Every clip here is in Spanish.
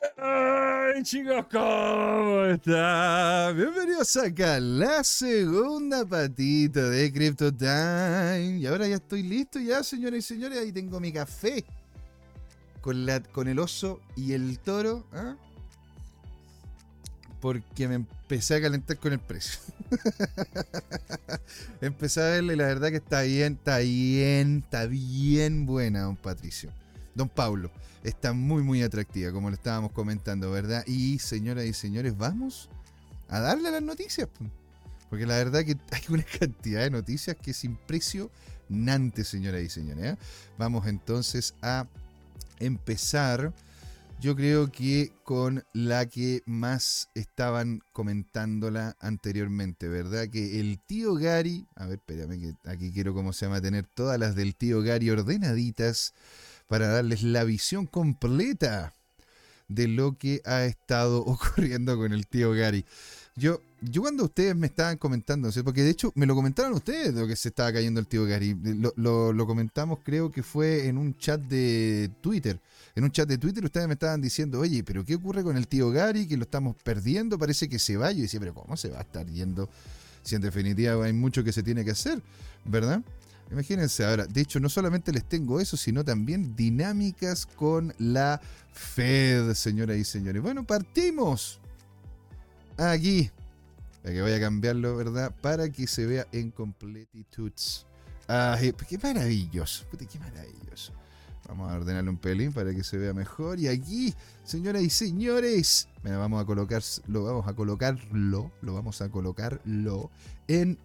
Ay, chicos, ¿cómo están? Bienvenidos acá a la segunda patita de Crypto Time. Y ahora ya estoy listo, ya, señores y señores. Ahí tengo mi café con, la, con el oso y el toro. ¿ah? Porque me empecé a calentar con el precio. empecé a verle, la verdad que está bien, está bien, está bien buena, don Patricio. Don Pablo está muy, muy atractiva, como lo estábamos comentando, ¿verdad? Y señoras y señores, vamos a darle las noticias. Porque la verdad que hay una cantidad de noticias que es impresionante, señoras y señores. ¿eh? Vamos entonces a empezar, yo creo que con la que más estaban comentándola anteriormente, ¿verdad? Que el tío Gary, a ver, espérame que aquí quiero, ¿cómo se llama? Tener todas las del tío Gary ordenaditas para darles la visión completa de lo que ha estado ocurriendo con el tío Gary. Yo, yo cuando ustedes me estaban comentando, porque de hecho me lo comentaron ustedes de lo que se estaba cayendo el tío Gary. Lo, lo, comentamos, creo que fue en un chat de Twitter. En un chat de Twitter ustedes me estaban diciendo, oye, pero ¿qué ocurre con el tío Gary? Que lo estamos perdiendo, parece que se va. Yo decía, pero ¿cómo se va a estar yendo? Si en definitiva hay mucho que se tiene que hacer, ¿verdad? Imagínense ahora, de hecho no solamente les tengo eso, sino también dinámicas con la Fed, señoras y señores. Bueno, partimos aquí. Para que vaya a cambiarlo, ¿verdad? Para que se vea en completitudes. Ah, qué maravilloso. qué maravilloso. Vamos a ordenarle un pelín para que se vea mejor. Y aquí, señoras y señores, vamos a colocar, lo vamos a colocarlo, lo vamos a colocarlo en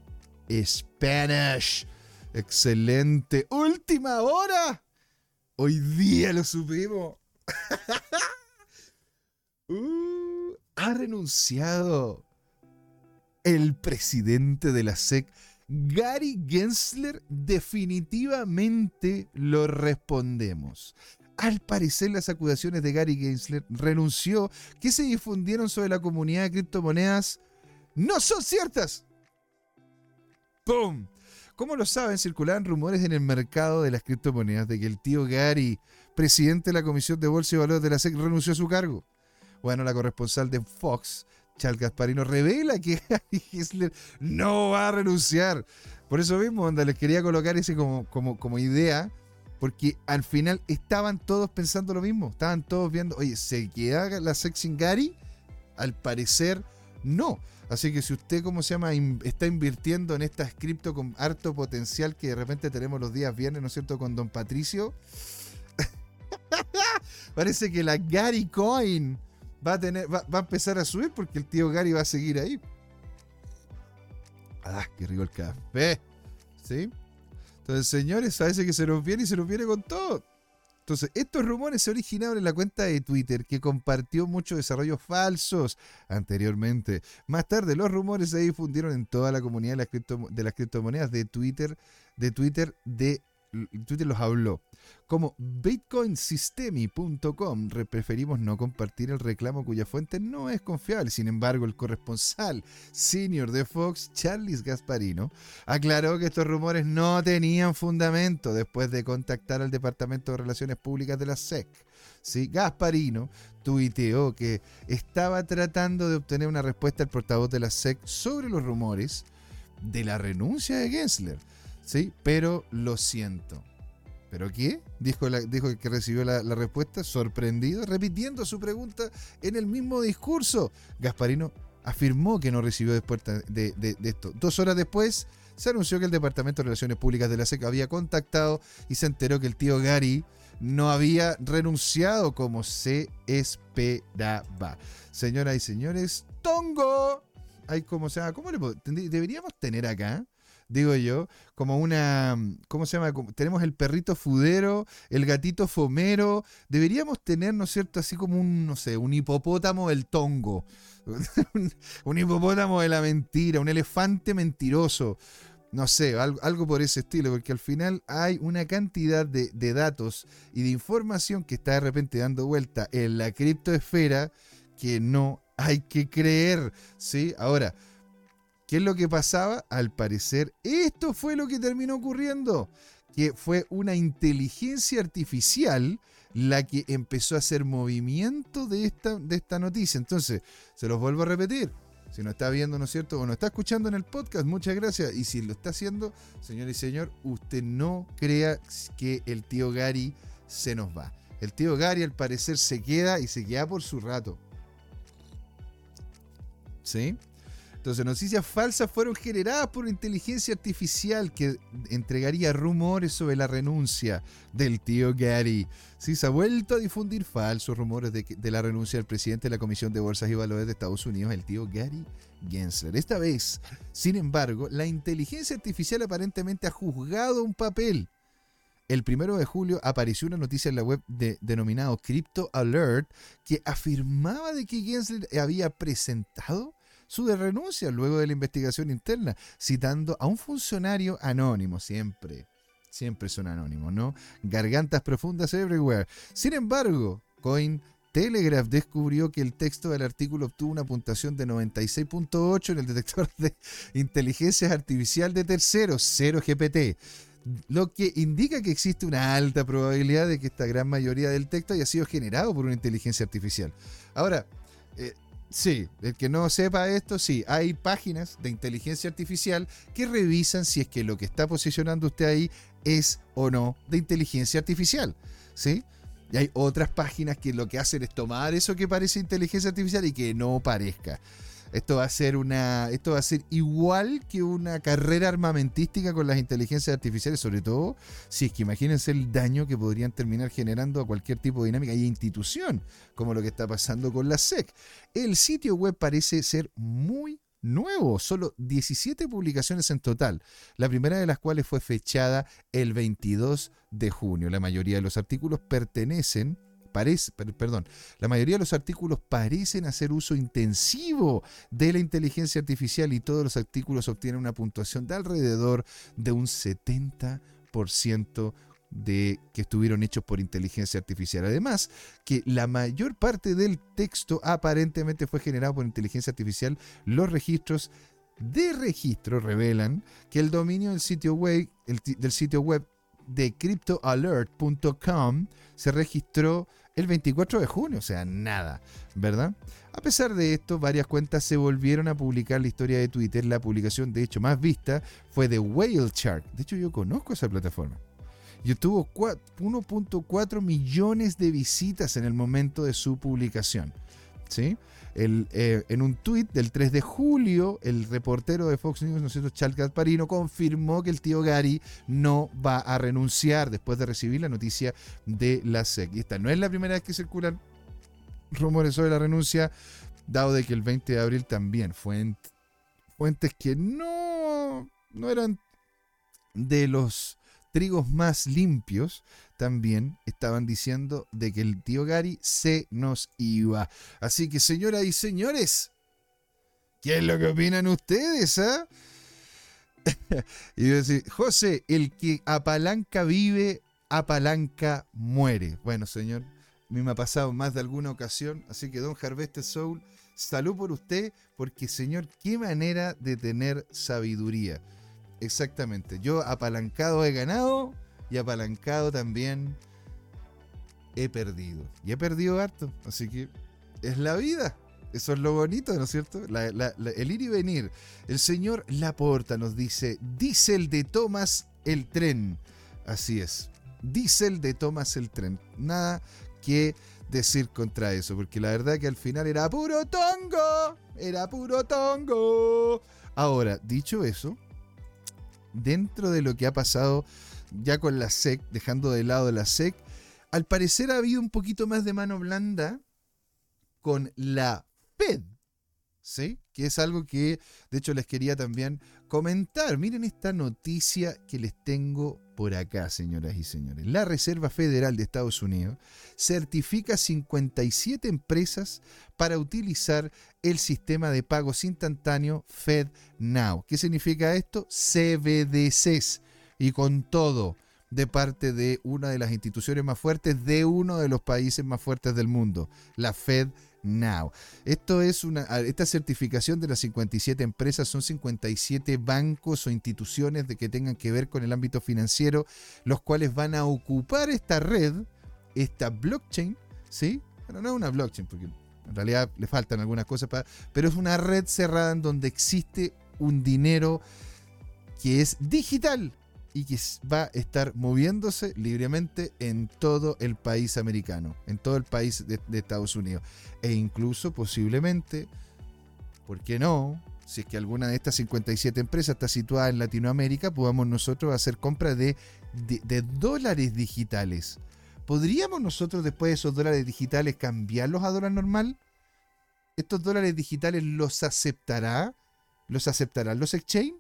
Spanish. Excelente. Última hora. Hoy día lo supimos. Uh, ha renunciado el presidente de la SEC, Gary Gensler. Definitivamente lo respondemos. Al parecer las acusaciones de Gary Gensler renunció que se difundieron sobre la comunidad de criptomonedas no son ciertas. ¡Pum! Como lo saben, circulaban rumores en el mercado de las criptomonedas de que el tío Gary, presidente de la Comisión de Bolsa y Valores de la SEC, renunció a su cargo. Bueno, la corresponsal de Fox, Charles Gasparino, revela que Gary Gensler no va a renunciar. Por eso mismo, onda, les quería colocar ese como, como, como idea, porque al final estaban todos pensando lo mismo. Estaban todos viendo, oye, ¿se queda la SEC sin Gary? Al parecer, no. Así que si usted, ¿cómo se llama?, está invirtiendo en esta cripto con harto potencial que de repente tenemos los días viernes, ¿no es cierto?, con Don Patricio. Parece que la Gary Coin va a, tener, va, a empezar a subir porque el tío Gary va a seguir ahí. Ah, qué rico el café. ¿Sí? Entonces, señores, parece que se nos viene y se nos viene con todo. Entonces, estos rumores se originaron en la cuenta de Twitter que compartió muchos desarrollos falsos anteriormente. Más tarde, los rumores se difundieron en toda la comunidad de las, criptomonedas de Twitter, de Twitter de Twitter los habló. Como bitcoinsystemi.com preferimos no compartir el reclamo cuya fuente no es confiable. Sin embargo, el corresponsal senior de Fox, Charles Gasparino, aclaró que estos rumores no tenían fundamento después de contactar al Departamento de Relaciones Públicas de la SEC. ¿Sí? Gasparino tuiteó que estaba tratando de obtener una respuesta al portavoz de la SEC sobre los rumores de la renuncia de Gensler ¿sí? Pero lo siento. ¿Pero qué? Dijo, dijo que recibió la, respuesta, sorprendido, repitiendo su pregunta en el mismo discurso. Gasparino afirmó que no recibió después de, esto. Dos horas después, se anunció que el Departamento de Relaciones Públicas de la SEC había contactado y se enteró que el tío Gary no había renunciado como se esperaba. Señoras y señores, Tongo. Ay, ¿cómo se llama? ¿Cómo le deberíamos tener acá? Digo yo, como una, ¿cómo se llama? tenemos el perrito fudero, el gatito fomero, deberíamos tener, ¿no es cierto?, así como un, no sé, un hipopótamo del tongo, un hipopótamo de la mentira, un elefante mentiroso, no sé, algo, por ese estilo, porque al final hay una cantidad de, de datos y de información que está de repente dando vuelta en la criptoesfera que no hay que creer, ¿sí? Ahora, ¿Qué es lo que pasaba? Al parecer, esto fue lo que terminó ocurriendo, que fue una inteligencia artificial la que empezó a hacer movimiento de esta, de esta noticia. Entonces, se los vuelvo a repetir. Si no está viendo, ¿no es cierto? O no está escuchando en el podcast, muchas gracias. Y si lo está haciendo, señor y señor, usted no crea que el tío Gary se nos va. El tío Gary al parecer se queda y se queda por su rato. ¿Sí? Entonces, noticias falsas fueron generadas por inteligencia artificial que entregaría rumores sobre la renuncia del tío Gary. Sí, se ha vuelto a difundir falsos rumores de, la renuncia del presidente de la Comisión de Bolsas y Valores de Estados Unidos, el tío Gary Gensler. Esta vez, sin embargo, la inteligencia artificial aparentemente ha juzgado un papel. El primero de julio apareció una noticia en la web de, denominado Crypto Alert que afirmaba de que Gensler había presentado su renuncia luego de la investigación interna, citando a un funcionario anónimo, siempre, siempre son anónimos, ¿no? Gargantas profundas everywhere. Sin embargo, Coin Telegraph descubrió que el texto del artículo obtuvo una puntuación de 96.8 en el detector de inteligencia artificial de terceros, 0 GPT, lo que indica que existe una alta probabilidad de que esta gran mayoría del texto haya sido generado por una inteligencia artificial. Ahora, eh, Sí, el que no sepa esto, sí, hay páginas de inteligencia artificial que revisan si es que lo que está posicionando usted ahí es o no de inteligencia artificial, ¿sí? Y hay otras páginas que lo que hacen es tomar eso que parece inteligencia artificial y que no parezca. Esto va a ser una. Esto va a ser igual que una carrera armamentística con las inteligencias artificiales, sobre todo si es que imagínense el daño que podrían terminar generando a cualquier tipo de dinámica y institución, como lo que está pasando con la SEC. El sitio web parece ser muy nuevo, solo 17 publicaciones en total, la primera de las cuales fue fechada el 22 de junio. La mayoría de los artículos pertenecen perdón, la mayoría de los artículos parecen hacer uso intensivo de la inteligencia artificial y todos los artículos obtienen una puntuación de alrededor de un 70% de que estuvieron hechos por inteligencia artificial. Además, que la mayor parte del texto aparentemente fue generado por inteligencia artificial, los registros de registro revelan que el dominio del sitio web, del sitio web de cryptoalert.com se registró el 24 de junio, o sea, nada, ¿verdad? A pesar de esto, varias cuentas se volvieron a publicar la historia de Twitter. La publicación, de hecho, más vista fue de Whale Shark. De hecho, yo conozco esa plataforma. Y tuvo 1.4 millones de visitas en el momento de su publicación. ¿Sí? Eh, en un tuit del 3 de julio, el reportero de Fox News, ¿no es Charles Gasparino, confirmó que el tío Gary no va a renunciar después de recibir la noticia de la SEC. Y esta no es la primera vez que circulan rumores sobre la renuncia, dado de que el 20 de abril también fuentes, fuentes que no, no eran de los trigos más limpios, también estaban diciendo de que el tío Gary se nos iba. Así que, señoras y señores, ¿qué es lo que opinan ustedes? Ah? y decir, José, el que apalanca vive, apalanca muere. Bueno, señor, a mí me ha pasado más de alguna ocasión, así que don Harvest Soul, salud por usted, porque señor, qué manera de tener sabiduría. Exactamente, yo apalancado he ganado, y apalancado también he perdido. Y he perdido harto. Así que es la vida. Eso es lo bonito, ¿no es cierto? el ir y venir. El señor Laporta nos dice, Diesel de Thomas el tren. Así es. Diesel de Thomas el tren. Nada que decir contra eso, porque la verdad que al final era puro tongo. Era puro tongo. Ahora, dicho eso, dentro de lo que ha pasado ya con la SEC, dejando de lado la SEC, al parecer ha habido un poquito más de mano blanda con la Fed, ¿sí? Que es algo que, de hecho, les quería también comentar. Miren esta noticia que les tengo por acá, señoras y señores. La Reserva Federal de Estados Unidos certifica 57 empresas para utilizar el sistema de pagos instantáneo FedNow. ¿Qué significa esto? CBDCs y con todo de parte de una de las instituciones más fuertes de uno de los países más fuertes del mundo, la Fed Now. Esto es una, esta certificación de las 57 empresas son 57 bancos o instituciones de que tengan que ver con el ámbito financiero, los cuales van a ocupar esta red esta blockchain, ¿sí? Bueno, no es una blockchain, porque en realidad le faltan algunas cosas, para, pero es una red cerrada en donde existe un dinero que es digital y que va a estar moviéndose libremente en todo el país americano, en todo el país de, Estados Unidos. E incluso posiblemente, ¿por qué no? si es que alguna de estas 57 empresas está situada en Latinoamérica, podamos nosotros hacer compras de, de, dólares digitales. ¿Podríamos nosotros después de esos dólares digitales cambiarlos a dólar normal? ¿Estos dólares digitales los aceptará? ¿Los aceptarán los exchange?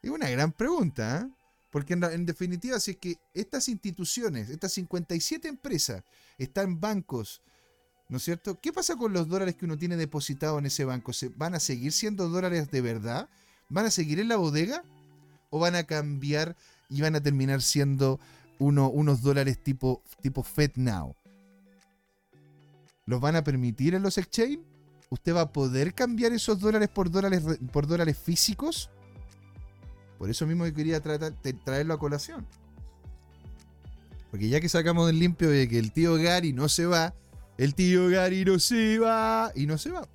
Es una gran pregunta, ¿eh? Porque en, definitiva, si es que estas instituciones, estas 57 empresas, están bancos, ¿No es cierto? ¿Qué pasa con los dólares que uno tiene depositado en ese banco? ¿Se ¿Van a seguir siendo dólares de verdad? ¿Van a seguir en la bodega? ¿O van a cambiar y van a terminar siendo unos dólares tipo, tipo FedNow? ¿Los van a permitir en los exchange? ¿Usted va a poder cambiar esos dólares por dólares, por dólares físicos? Por eso mismo que quería tratar, traerlo a colación. Porque ya que sacamos del limpio de que el tío Gary no se va, el tío Gary no se va y no se va.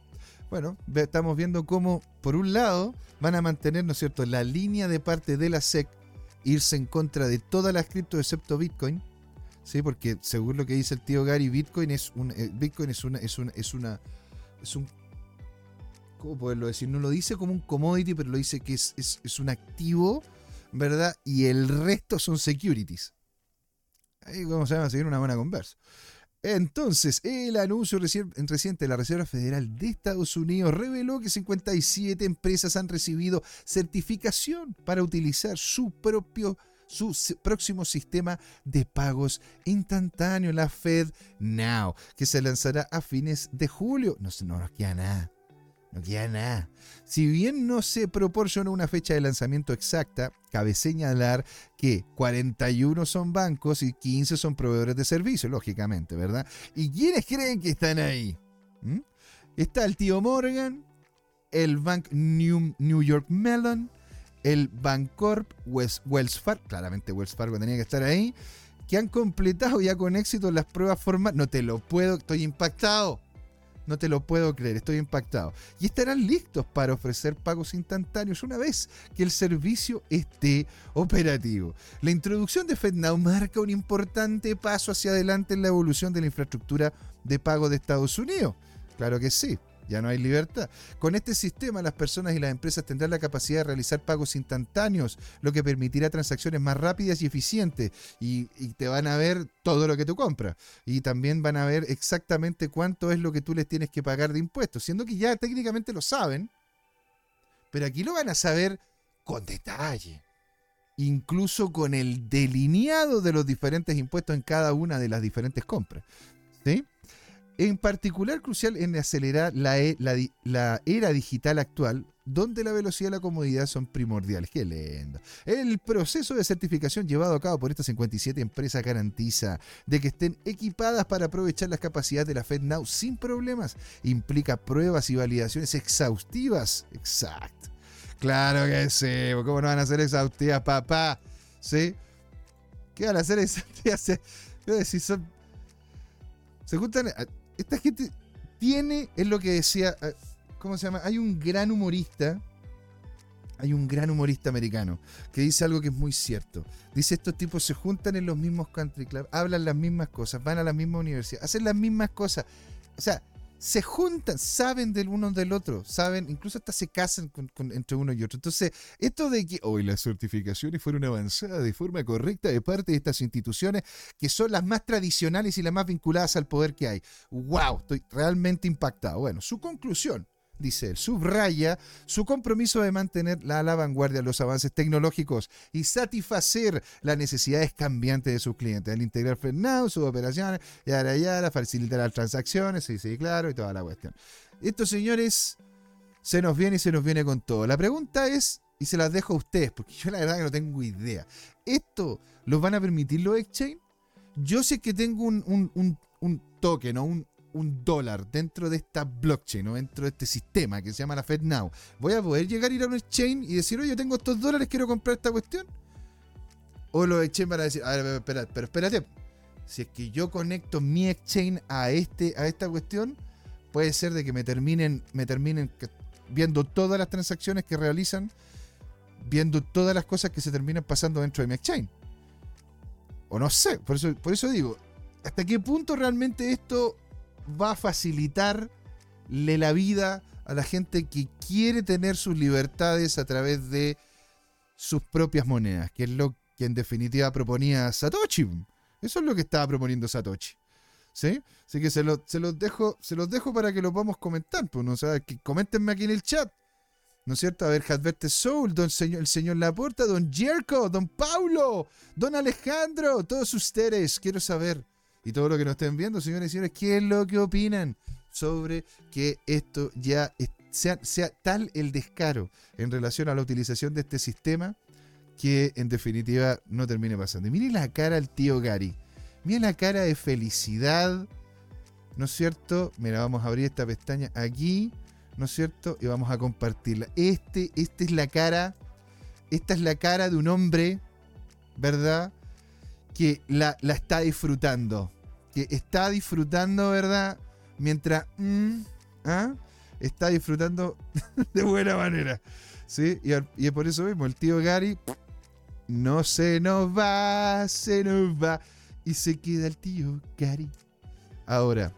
Bueno, estamos viendo cómo, por un lado, van a mantener, ¿no es cierto?, la línea de parte de la SEC, irse en contra de todas las cripto excepto Bitcoin, ¿sí? Porque según lo que dice el tío Gary, Bitcoin es un, eh, Bitcoin es una, es una, es una, es un, ¿cómo poderlo decir? No lo dice como un commodity, pero lo dice que es, es, es un activo, ¿verdad? Y el resto son securities. Ahí vamos a seguir una buena conversa. Entonces, el anuncio reciente de la Reserva Federal de Estados Unidos reveló que 57 empresas han recibido certificación para utilizar su propio su próximo sistema de pagos instantáneo, la Fed Now, que se lanzará a fines de julio. No, no nos queda nada. No queda nada. Si bien no se proporciona una fecha de lanzamiento exacta, cabe señalar que 41 son bancos y 15 son proveedores de servicios, lógicamente, ¿verdad? ¿Y quiénes creen que están ahí? ¿Mm? Está el tío Morgan, el Bank New, New York Mellon, el Bancorp, West, Wells Fargo, claramente Wells Fargo tenía que estar ahí, que han completado ya con éxito las pruebas formales. No te lo puedo, estoy impactado. No te lo puedo creer, estoy impactado. Y estarán listos para ofrecer pagos instantáneos una vez que el servicio esté operativo. La introducción de FedNow marca un importante paso hacia adelante en la evolución de la infraestructura de pago de Estados Unidos. Claro que sí ya no hay libertad. Con este sistema las personas y las empresas tendrán la capacidad de realizar pagos instantáneos, lo que permitirá transacciones más rápidas y eficientes y, te van a ver todo lo que tú compras. Y también van a ver exactamente cuánto es lo que tú les tienes que pagar de impuestos, siendo que ya técnicamente lo saben, pero aquí lo van a saber con detalle. Incluso con el delineado de los diferentes impuestos en cada una de las diferentes compras. ¿Sí? En particular crucial en acelerar e, la, era digital actual, donde la velocidad y la comodidad son primordiales. ¡Qué lindo! El proceso de certificación llevado a cabo por estas 57 empresas garantiza de que estén equipadas para aprovechar las capacidades de la FedNow sin problemas. Implica pruebas y validaciones exhaustivas. Exacto. Claro que sí. ¿Cómo no van a ser exhaustivas, papá? ¿Sí? ¿Qué van a hacer exhaustivas? Si son... Se juntan esta gente tiene, es lo que decía, eh, ¿cómo se llama? Hay un gran humorista, hay un gran humorista americano que dice algo que es muy cierto. Dice, estos tipos se juntan en los mismos country clubs, hablan las mismas cosas, van a la misma universidad, hacen las mismas cosas. O sea, se juntan, saben del uno del otro, saben, incluso hasta se casan entre uno y otro. Entonces, esto de que hoy las certificaciones fueron avanzadas de forma correcta de parte de estas instituciones que son las más tradicionales y las más vinculadas al poder que hay. ¡Wow! Estoy realmente impactado. Bueno, su conclusión dice él, subraya su compromiso de mantener la, la vanguardia los avances tecnológicos y satisfacer las necesidades cambiantes de sus clientes, al integrar FedNow, sus operaciones, yara yara, facilitar las transacciones, sí, sí, claro, y toda la cuestión. Estos señores se nos viene y se nos viene con todo. La pregunta es, y se las dejo a ustedes, porque yo la verdad que no tengo idea. ¿Esto los van a permitir los exchange? Yo sé que tengo un, un, un, un token o un, un dólar dentro de esta blockchain o dentro de este sistema que se llama la FedNow, ¿voy a poder llegar a ir a un exchange y decir, oye, yo tengo estos dólares, quiero comprar esta cuestión? O los exchange van a decir, a ver, espera, pero espérate, si es que yo conecto mi exchange a, este, a esta cuestión, puede ser de que me terminen, me terminen viendo todas las transacciones que realizan, viendo todas las cosas que se terminan pasando dentro de mi exchange. O no sé, por eso, por eso digo, ¿hasta qué punto realmente esto va a facilitarle la vida a la gente que quiere tener sus libertades a través de sus propias monedas, que es lo que en definitiva proponía Satoshi. Eso es lo que estaba proponiendo Satoshi. ¿Sí? Así que se, se, los, dejo, se los dejo para que lo podamos comentar. Pues, ¿no? O que coméntenme aquí en el chat. ¿No es cierto? A ver, Hadverte Soul, don señor, el señor Laporta, don Jerko, don Paulo, don Alejandro, todos ustedes, quiero saber. Y todo lo que nos estén viendo, señores y señores, ¿qué es lo que opinan sobre que esto ya sea, sea tal el descaro en relación a la utilización de este sistema que en definitiva no termine pasando? Y mire la cara al tío Gary. Mire la cara de felicidad. ¿No es cierto? Mira, vamos a abrir esta pestaña aquí. ¿No es cierto? Y vamos a compartirla. Este, esta es la cara. Esta es la cara de un hombre, ¿verdad? Que la, la está disfrutando. Que está disfrutando, ¿verdad? Mientras. Mm, ¿ah? Está disfrutando de buena manera. ¿Sí? Y, y por eso mismo, el tío Gary no se nos va, se nos va. Y se queda el tío Gary. Ahora,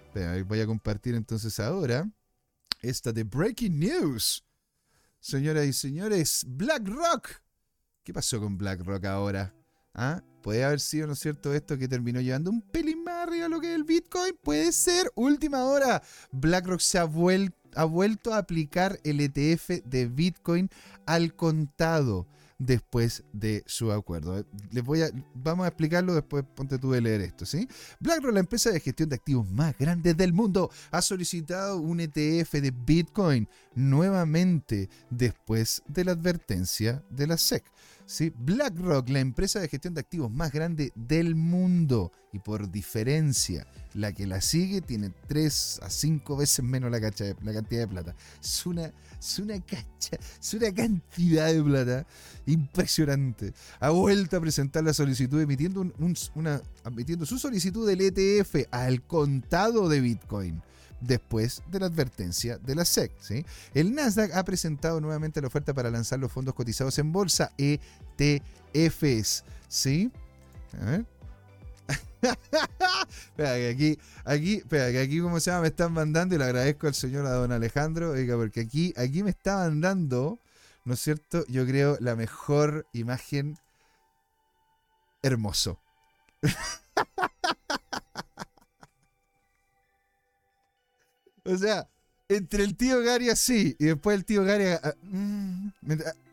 voy a compartir entonces ahora esta de Breaking News. Señoras y señores, BlackRock. ¿Qué pasó con BlackRock ahora? ¿Ah? Puede haber sido, ¿no es cierto?, esto que terminó llevando un pelín más arriba lo que es el Bitcoin. Puede ser. Última hora. BlackRock se ha vuelto a aplicar el ETF de Bitcoin al contado después de su acuerdo. Les voy a, vamos a explicarlo después, ponte tú de leer esto, ¿sí? BlackRock, la empresa de gestión de activos más grande del mundo, ha solicitado un ETF de Bitcoin nuevamente después de la advertencia de la SEC. BlackRock, la empresa de gestión de activos más grande del mundo y por diferencia, la que la sigue tiene 3 a 5 veces menos la, la cantidad de plata. Es una, es una cacha, es una cantidad de plata impresionante. Ha vuelto a presentar la solicitud emitiendo, una, emitiendo su solicitud del ETF al contado de Bitcoin después de la advertencia de la SEC. ¿sí? El Nasdaq ha presentado nuevamente la oferta para lanzar los fondos cotizados en bolsa, ETFs. ¿sí? A ver. espera, que aquí, aquí, espera, que aquí, como se llama, me están mandando y le agradezco al señor a don Alejandro, oiga, porque aquí, aquí me estaban dando, ¿no es cierto? Yo creo la mejor imagen hermoso. O sea, entre el tío Gary así y después el tío Gary. Mm,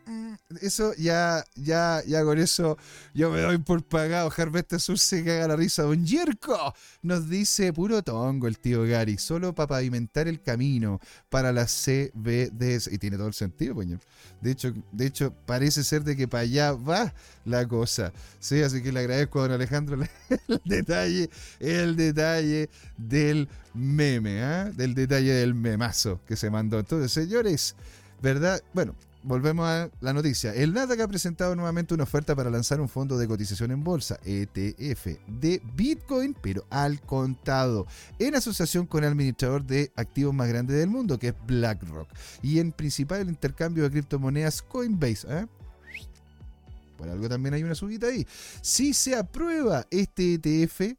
mm, eso ya, ya, ya con eso yo me doy por pagado. Harvester Sur se caga la risa. Don Yerko nos dice puro tongo el tío Gary, solo para pavimentar el camino para la CBDS. Y tiene todo el sentido, coño. De hecho, de hecho, parece ser de que para allá va la cosa. Sí, así que le agradezco a don Alejandro el detalle, el detalle del meme, ¿ah? del detalle del memazo que se mandó. Entonces, señores, ¿verdad? Bueno, volvemos a la noticia. El Nasdaq ha presentado nuevamente una oferta para lanzar un fondo de cotización en bolsa, ETF, de Bitcoin, pero al contado, en asociación con el administrador de activos más grande del mundo, que es BlackRock, y en principal el intercambio de criptomonedas Coinbase. ¿eh? Por algo también hay una subida ahí. Si se aprueba este ETF,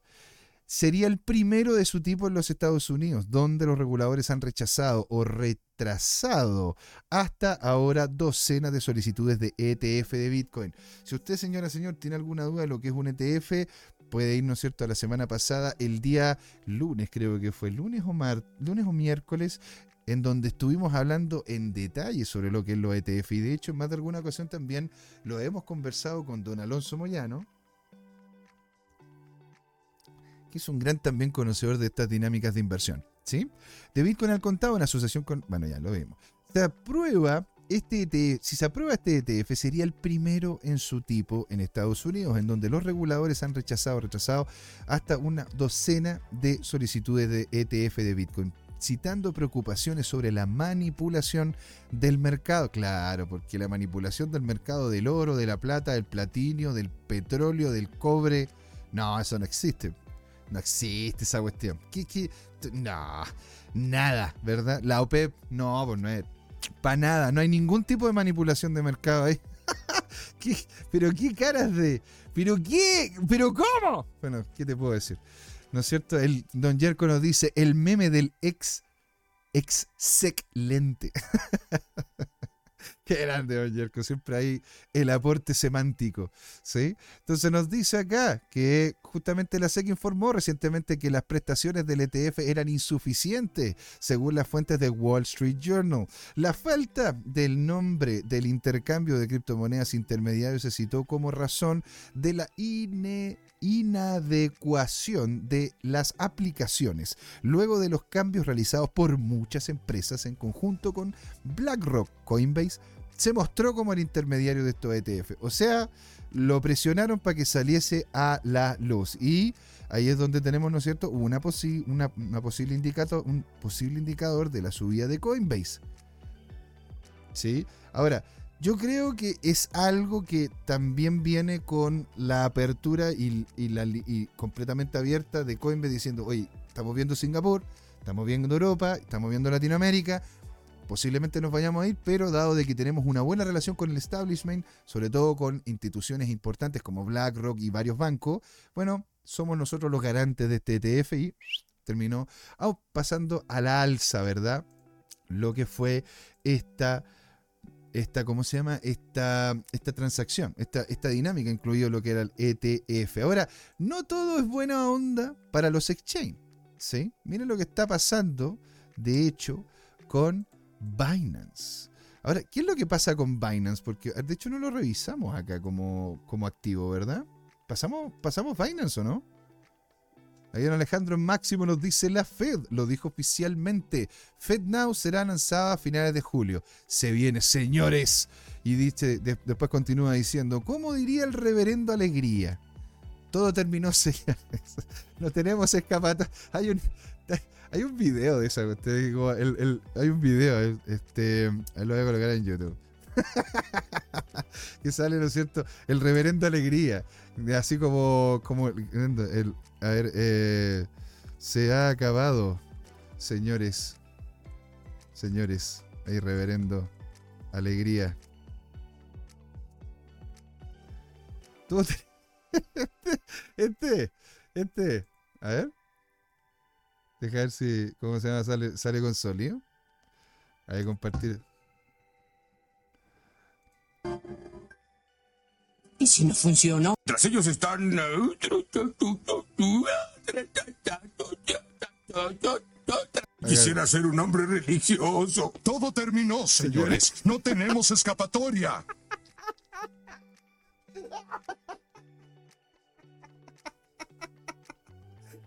sería el primero de su tipo en los Estados Unidos, donde los reguladores han rechazado o retrasado hasta ahora docenas de solicitudes de ETF de Bitcoin. Si usted, señora, señor, tiene alguna duda de lo que es un ETF, puede ir, ¿no es cierto?, a la semana pasada, el día lunes, creo que fue, lunes o, lunes o miércoles, en donde estuvimos hablando en detalle sobre lo que es los ETF. Y de hecho, en más de alguna ocasión también lo hemos conversado con don Alonso Moyano, es un gran también conocedor de estas dinámicas de inversión. ¿sí? De Bitcoin al contado en asociación con... Bueno, ya lo vimos. Se aprueba este ETF, si se aprueba este ETF, sería el primero en su tipo en Estados Unidos, en donde los reguladores han rechazado, rechazado hasta una docena de solicitudes de ETF de Bitcoin, citando preocupaciones sobre la manipulación del mercado. Claro, porque la manipulación del mercado del oro, de la plata, del platino, del petróleo, del cobre, no, eso no existe. No existe esa cuestión. ¿Qué? No, nada, ¿verdad? La OPEP, no, pues no es. Para nada, no hay ningún tipo de manipulación de mercado ahí. ¿Pero qué caras de.? ¿Pero qué? ¿Pero cómo? Bueno, ¿qué te puedo decir? ¿No es cierto? El, don Jerko nos dice el meme del ex. Ex sec lente. Qué grande, don Jerko. Siempre hay el aporte semántico. ¿sí? Entonces nos dice acá que justamente la SEC informó recientemente que las prestaciones del ETF eran insuficientes, según las fuentes de Wall Street Journal. La falta del nombre del intercambio de criptomonedas intermediarios se citó como razón de la inadecuación de las aplicaciones, luego de los cambios realizados por muchas empresas en conjunto con BlackRock, Coinbase, se mostró como el intermediario de estos ETF. O sea, lo presionaron para que saliese a la luz. Y ahí es donde tenemos, ¿no es cierto?, una, una, posible un posible indicador de la subida de Coinbase. ¿Sí? Ahora, yo creo que es algo que también viene con la apertura y, la, completamente abierta de Coinbase diciendo, oye, estamos viendo Singapur, estamos viendo Europa, estamos viendo Latinoamérica, posiblemente nos vayamos a ir, pero dado de que tenemos una buena relación con el establishment, sobre todo con instituciones importantes como BlackRock y varios bancos, bueno, somos nosotros los garantes de este ETF y terminó pasando a la alza, ¿verdad? Lo que fue esta, esta ¿cómo se llama? Esta, esta transacción, esta, esta dinámica, incluido lo que era el ETF. Ahora, no todo es buena onda para los exchanges, ¿sí? Miren lo que está pasando, de hecho, con Binance. Ahora, ¿qué es lo que pasa con Binance? Porque de hecho no lo revisamos acá como, como activo, ¿verdad? ¿Pasamos, ¿Pasamos Binance o no? Ahí Alejandro Máximo nos dice la Fed, lo dijo oficialmente. FedNow será lanzada a finales de julio. Se viene, señores. Y dice, después continúa diciendo, ¿cómo diría el reverendo Alegría? Todo terminó, señores. no tenemos escapatoria. Hay un, hay un video de te digo, el, hay un video, este, lo voy a colocar en YouTube. que sale, ¿no es cierto? El reverendo alegría. Así como, como el, a ver, eh, se ha acabado, señores, señores, hay reverendo alegría. este, este, este, a ver. Deja ver si, ¿cómo se llama? Sale, sale con sonido. Ahí compartir. ¿Y si no funcionó? Tras ellos están... Quisiera ser un hombre religioso. Todo terminó, señores. No tenemos escapatoria.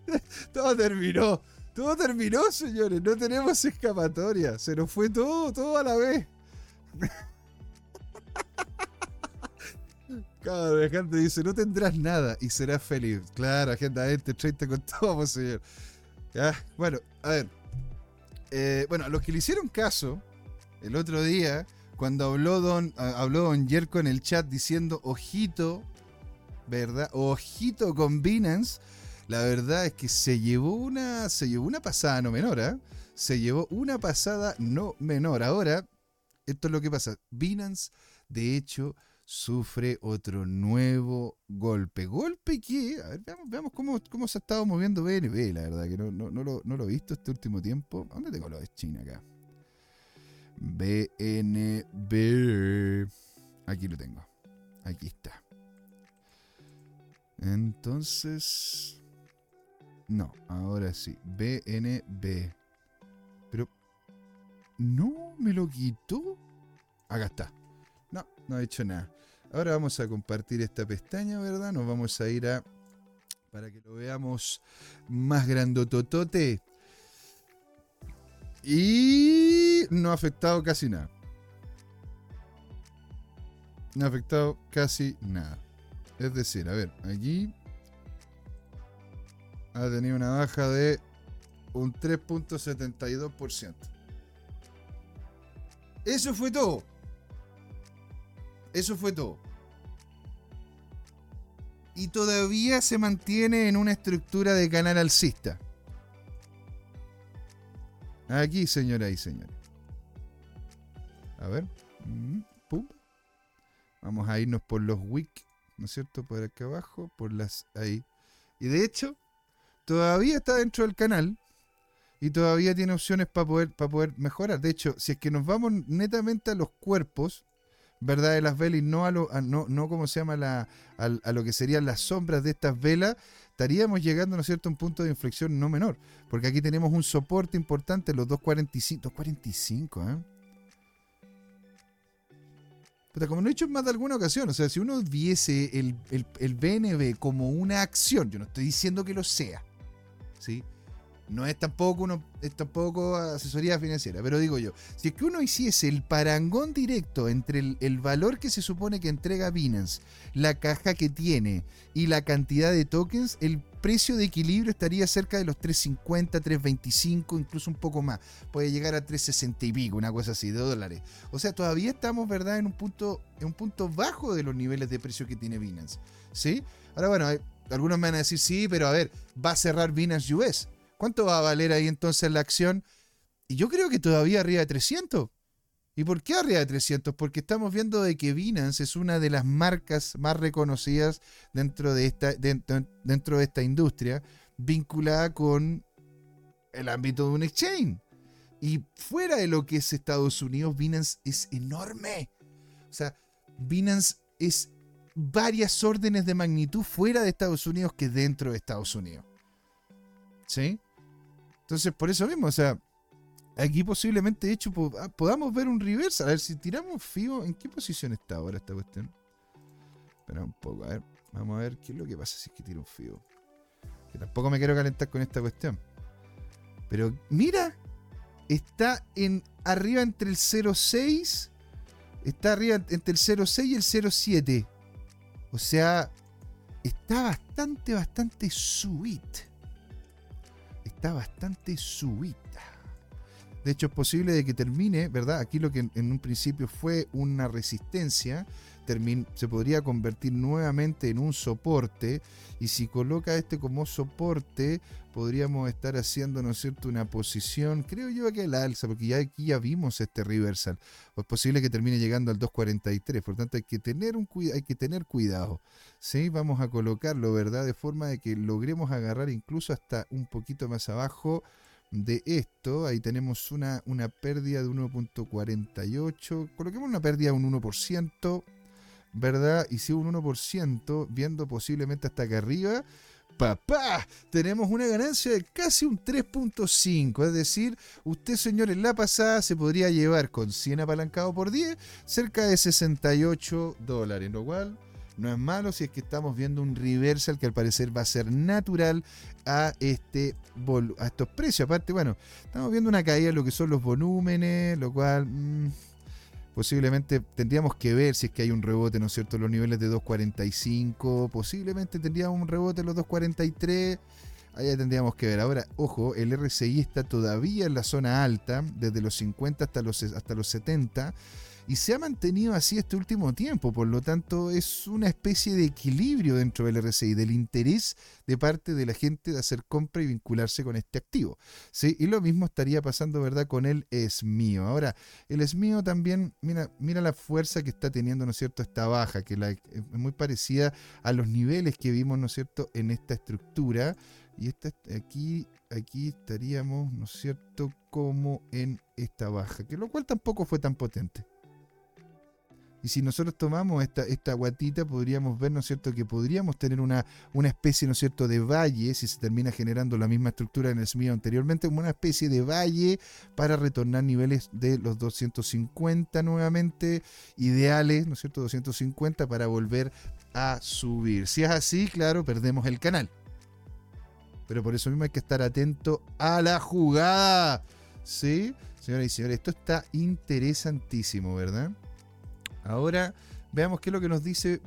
Todo terminó. Todo terminó, señores. No tenemos escapatoria. Se nos fue todo, todo a la vez. Claro, la gente dice, no tendrás nada y serás feliz. Claro, agenda este 30 con todo, pues, señor. bueno, a ver. Eh, bueno, a los que le hicieron caso el otro día, cuando habló Don, habló Don Yerko en el chat diciendo, ojito, ¿verdad? Ojito con Binance la verdad es que se llevó una, se llevó una pasada no menor, ¿eh? Se llevó una pasada no menor. Ahora, esto es lo que pasa. Binance, de hecho, sufre otro nuevo golpe. Golpe que, a ver, veamos, cómo, cómo, se ha estado moviendo BNB, la verdad, que no, no, lo, no lo he visto este último tiempo. ¿Dónde tengo lo de China acá? BNB. Aquí lo tengo. Aquí está. Entonces, no, ahora sí. BNB. Pero. No, me lo quitó. Acá está. No, no ha hecho nada. Ahora vamos a compartir esta pestaña, ¿verdad? Nos vamos a ir a. Para que lo veamos más grandototote. Y no ha afectado casi nada. No ha afectado casi nada. Es decir, a ver, aquí ha tenido una baja de un 3.72%. Eso fue todo. Eso fue todo. y todavía se mantiene en una estructura de canal alcista. Aquí, señoras y señores. A ver. Mm. Vamos a irnos por los wiki, ¿no es cierto? Por acá abajo, por las ahí. Y de hecho, todavía está dentro del canal y todavía tiene opciones para poder, para poder mejorar. De hecho, si es que nos vamos netamente a los cuerpos, ¿verdad? De las velas y no a lo, no, no como se llama la, a, lo que serían las sombras de estas velas, estaríamos llegando, ¿no cierto?, a un punto de inflexión no menor. Porque aquí tenemos un soporte importante, los 245, 245, ¿eh? Puta, como lo he dicho en más de alguna ocasión, o sea, si uno viese el, el, el BNB como una acción, yo no estoy diciendo que lo sea, ¿sí? No es tampoco uno, es tampoco asesoría financiera, pero digo yo, si es que uno hiciese el parangón directo entre el, valor que se supone que entrega Binance, la caja que tiene y la cantidad de tokens, el precio de equilibrio estaría cerca de los 350, 325, incluso un poco más. Puede llegar a 360 y pico, una cosa así, de dólares. O sea, todavía estamos, ¿verdad?, en un punto, en un punto bajo de los niveles de precio que tiene Binance. ¿Sí? Ahora, bueno, hay- algunos me van a decir, sí, pero a ver, va a cerrar Binance US. ¿Cuánto va a valer ahí entonces la acción? Y yo creo que todavía arriba de 300. ¿Y por qué arriba de 300? Porque estamos viendo de que Binance es una de las marcas más reconocidas dentro de esta, dentro, dentro de esta industria, vinculada con el ámbito de un exchange. Y fuera de lo que es Estados Unidos, Binance es enorme. O sea, Binance es varias órdenes de magnitud fuera de Estados Unidos que dentro de Estados Unidos. ¿Sí? Entonces, por eso mismo, o sea, aquí posiblemente, de hecho, ah, podamos ver un reverse. A ver, si tiramos FIBO, ¿en qué posición está ahora esta cuestión? Espera un poco, a ver. Vamos a ver qué es lo que pasa si es que tiro un FIBO. Que tampoco me quiero calentar con esta cuestión. Pero mira, está en arriba entre el 0.6. Está arriba entre el 0.6 y el 0.7. O sea, está bastante, bastante sweet. Está bastante subida. De hecho, es posible de que termine, ¿verdad? Aquí lo que en, un principio fue una resistencia, se podría convertir nuevamente en un soporte. Y si coloca este como soporte, podríamos estar haciendo, ¿no es cierto?, una posición, creo yo que al alza, porque ya aquí ya vimos este reversal. Es posible que termine llegando al 2.43. Por tanto, hay que tener, un, hay que tener cuidado. ¿sí? Vamos a colocarlo, ¿verdad? De forma de que logremos agarrar incluso hasta un poquito más abajo de esto. Ahí tenemos una, una pérdida de 1.48. Coloquemos una pérdida de un 1%, ¿verdad? Y si un 1%, viendo posiblemente hasta acá arriba, papá, tenemos una ganancia de casi un 3.5. Es decir, usted, señor, en la pasada se podría llevar con 100 apalancado por 10 cerca de 68 dólares, lo cual no es malo si es que estamos viendo un reversal que al parecer va a ser natural a, este a estos precios. Aparte, bueno, estamos viendo una caída en lo que son los volúmenes, lo cual mm, posiblemente tendríamos que ver si es que hay un rebote, ¿no es cierto? Los niveles de 2.45, posiblemente tendríamos un rebote en los 2.43. Allá tendríamos que ver. Ahora, ojo, el RSI está todavía en la zona alta, desde los 50 hasta los, hasta los 70 y se ha mantenido así este último tiempo. Por lo tanto, es una especie de equilibrio dentro del RSI, del interés de parte de la gente de hacer compra y vincularse con este activo. ¿sí? Y lo mismo estaría pasando, ¿verdad?, con el SMIO. Ahora, el SMIO también, mira, mira la fuerza que está teniendo, ¿no es cierto?, esta baja, que es muy parecida a los niveles que vimos, ¿no es cierto?, en esta estructura. Y esta, aquí, aquí estaríamos, ¿no es cierto?, como en esta baja, que lo cual tampoco fue tan potente. Y si nosotros tomamos esta, esta guatita, podríamos ver, ¿no es cierto?, que podríamos tener una, una especie, ¿no es cierto?, de valle, si se termina generando la misma estructura en el SMIO anteriormente, como una especie de valle para retornar niveles de los 250 nuevamente, ideales, ¿no es cierto?, 250 para volver a subir. Si es así, claro, perdemos el canal. Pero por eso mismo hay que estar atento a la jugada. ¿Sí? Señoras y señores, esto está interesantísimo, ¿verdad? Ahora veamos qué es lo que nos dice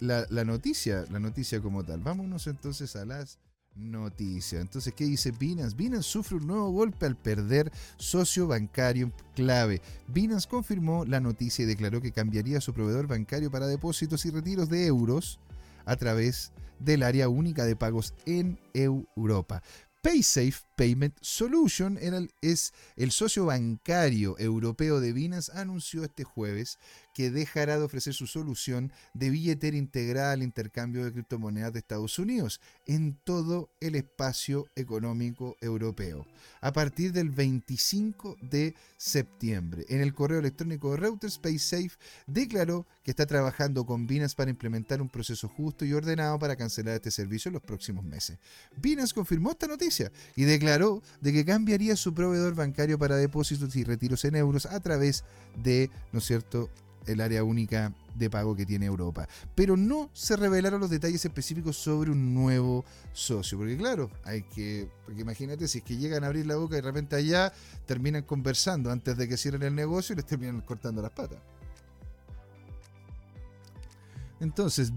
la, la noticia, la noticia como tal. Vámonos entonces a las noticias. Entonces, ¿qué dice Binance? Binance sufre un nuevo golpe al perder socio bancario clave. Binance confirmó la noticia y declaró que cambiaría su proveedor bancario para depósitos y retiros de euros a través del área única de pagos en Europa. PaySafe Payment Solution el- es el socio bancario europeo de Binance, anunció este jueves que dejará de ofrecer su solución de billetera integrada al intercambio de criptomonedas de Estados Unidos en todo el espacio económico europeo a partir del 25 de septiembre. En el correo electrónico de Reuters, PaySafe declaró que está trabajando con Binance para implementar un proceso justo y ordenado para cancelar este servicio en los próximos meses. Binance confirmó esta noticia y declaró de que cambiaría su proveedor bancario para depósitos y retiros en euros a través de, ¿no es cierto?, el área única de pago que tiene Europa. Pero no se revelaron los detalles específicos sobre un nuevo socio. Porque claro, hay que. Porque imagínate si es que llegan a abrir la boca y de repente allá terminan conversando antes de que cierren el negocio y les terminan cortando las patas. Entonces,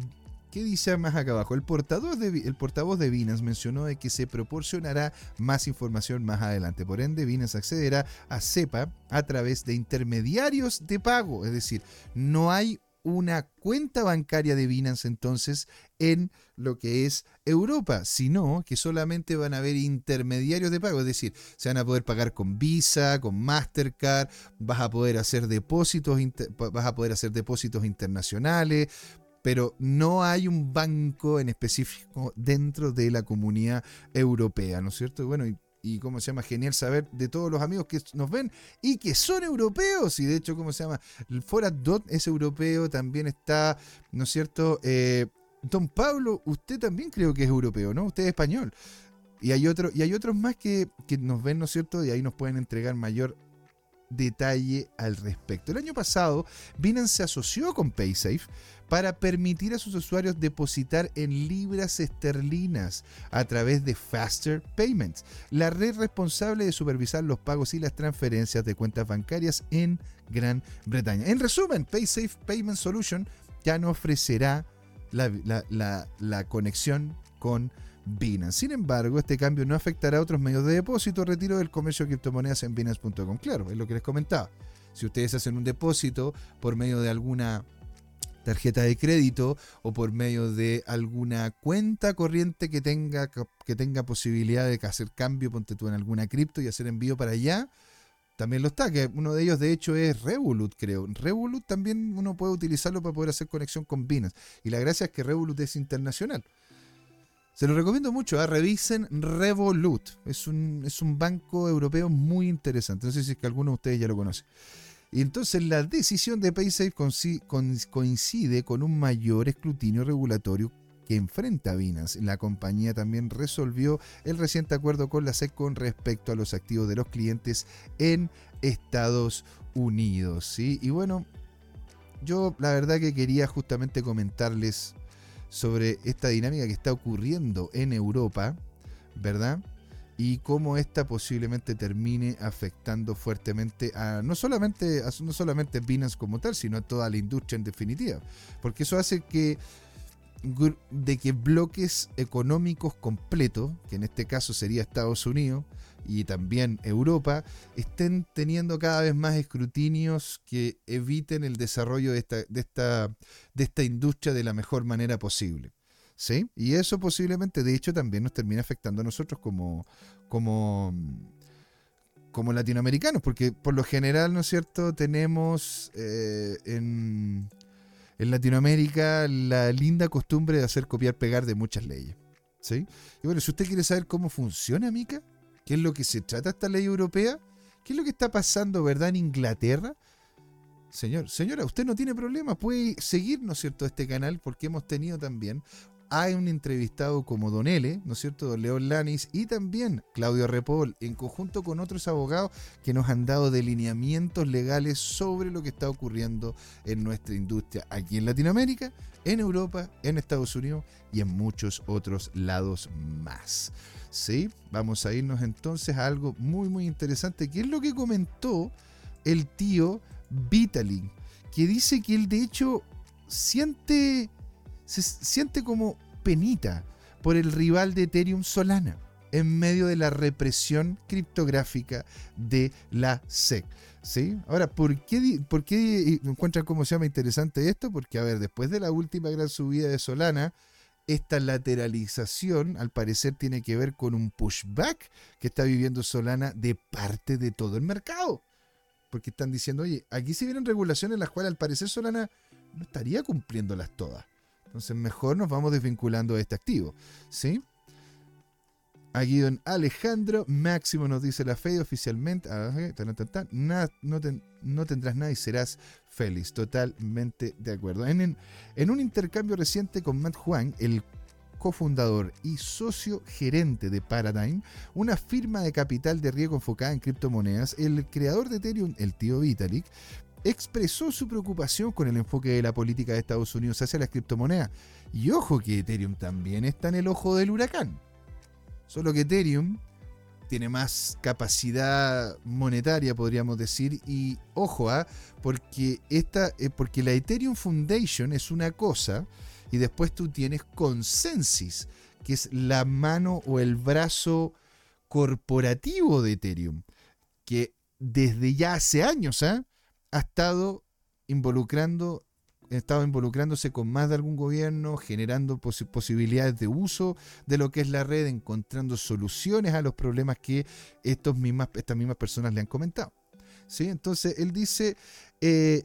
¿qué dice más acá abajo? El Bi- el portavoz de Binance mencionó de que se proporcionará más información más adelante. Por ende, Binance accederá a CEPA a través de intermediarios de pago. Es decir, no hay una cuenta bancaria de Binance entonces en lo que es Europa, sino que solamente van a haber intermediarios de pago, es decir, se van a poder pagar con Visa, con Mastercard, vas a poder hacer depósitos, vas a poder hacer depósitos internacionales, pero no hay un banco en específico dentro de la comunidad europea, ¿no es cierto? Bueno, y, y cómo se llama, genial saber de todos los amigos que nos ven y que son europeos, y de hecho, ¿cómo se llama? El Dot es europeo, también está, ¿no es cierto? Eh, Don Pablo, usted también creo que es europeo, ¿no? Usted es español. Y hay, otro, y hay otros más que, que nos ven, ¿no es cierto? Y ahí nos pueden entregar mayor detalle al respecto. El año pasado, Binance se asoció con PaySafe para permitir a sus usuarios depositar en libras esterlinas a través de Faster Payments, la red responsable de supervisar los pagos y las transferencias de cuentas bancarias en Gran Bretaña. En resumen, PaySafe Payment Solution ya no ofrecerá la, la- conexión con Binance. Sin embargo, este cambio no afectará a otros medios de depósito o retiro del comercio de criptomonedas en Binance.com. Claro, es lo que les comentaba. Si ustedes hacen un depósito por medio de alguna tarjeta de crédito o por medio de alguna cuenta corriente que tenga, que tenga posibilidad de hacer cambio, ponte tú en alguna cripto y hacer envío para allá, también lo está, que uno de ellos de hecho es Revolut, creo. Revolut también uno puede utilizarlo para poder hacer conexión con Binance. Y la gracia es que Revolut es internacional. Se lo recomiendo mucho, ¿ah? revisen Revolut. Es un, es un banco europeo muy interesante. No sé si es que alguno de ustedes ya lo conoce. Y entonces la decisión de PaySafe coincide con un mayor escrutinio regulatorio que enfrenta Binance. La compañía también resolvió el reciente acuerdo con la SEC con respecto a los activos de los clientes en Estados Unidos. ¿sí? Y bueno, yo la verdad que quería justamente comentarles sobre esta dinámica que está ocurriendo en Europa, ¿verdad? Y cómo esta posiblemente termine afectando fuertemente a no solamente a no solamente Binance como tal, sino a toda la industria en definitiva, porque eso hace que de que bloques económicos completos, que en este caso sería Estados Unidos y también Europa, estén teniendo cada vez más escrutinios que eviten el desarrollo de esta, de esta, de esta industria de la mejor manera posible. ¿Sí? Y eso posiblemente, de hecho, también nos termina afectando a nosotros como, como, como latinoamericanos, porque por lo general, ¿no es cierto?, tenemos eh, en, en Latinoamérica la linda costumbre de hacer copiar-pegar de muchas leyes. ¿Sí? Y bueno, si usted quiere saber cómo funciona, Mica, qué es lo que se trata esta ley europea, qué es lo que está pasando, ¿verdad?, en Inglaterra. Señor, señora, usted no tiene problema, puede seguir, ¿no es cierto?, este canal, porque hemos tenido también hay un entrevistado como Don L, ¿no es cierto?, Don León Lanis y también Claudio Repol, en conjunto con otros abogados que nos han dado delineamientos legales sobre lo que está ocurriendo en nuestra industria aquí en Latinoamérica, en Europa, en Estados Unidos y en muchos otros lados más. ¿Sí? Vamos a irnos entonces a algo muy muy interesante, que es lo que comentó el tío Vitalik, que dice que él de hecho siente se siente como penita por el rival de Ethereum Solana en medio de la represión criptográfica de la SEC. ¿Sí? Ahora, ¿por qué, ¿por qué encuentran cómo se llama interesante esto? Porque, a ver, después de la última gran subida de Solana, esta lateralización al parecer tiene que ver con un pushback que está viviendo Solana de parte de todo el mercado. Porque están diciendo, oye, aquí se vienen regulaciones las cuales al parecer Solana no estaría cumpliéndolas todas. Entonces mejor nos vamos desvinculando de este activo. ¿Sí? Aquí don Alejandro Máximo nos dice la fe oficialmente. tan, tan, tan, no, no tendrás nada y serás feliz. Totalmente de acuerdo. En, en- en un intercambio reciente con Matt Juan, el cofundador y socio gerente de Paradigm, una firma de capital de riesgo enfocada en criptomonedas, el creador de Ethereum, el tío Vitalik, expresó su preocupación con el enfoque de la política de Estados Unidos hacia las criptomonedas. Y ojo que Ethereum también está en el ojo del huracán. Solo que Ethereum tiene más capacidad monetaria, podríamos decir, y ojo, ¿ah? porque, esta, eh, porque la Ethereum Foundation es una cosa, y después tú tienes Consensus, que es la mano o el brazo corporativo de Ethereum, que desde ya hace años ¿ah? ha estado involucrando estado involucrándose con más de algún gobierno, generando posi- posibilidades de uso de lo que es la red, encontrando soluciones a los problemas que estos mismas, estas mismas personas le han comentado. ¿Sí? Entonces, él dice, eh,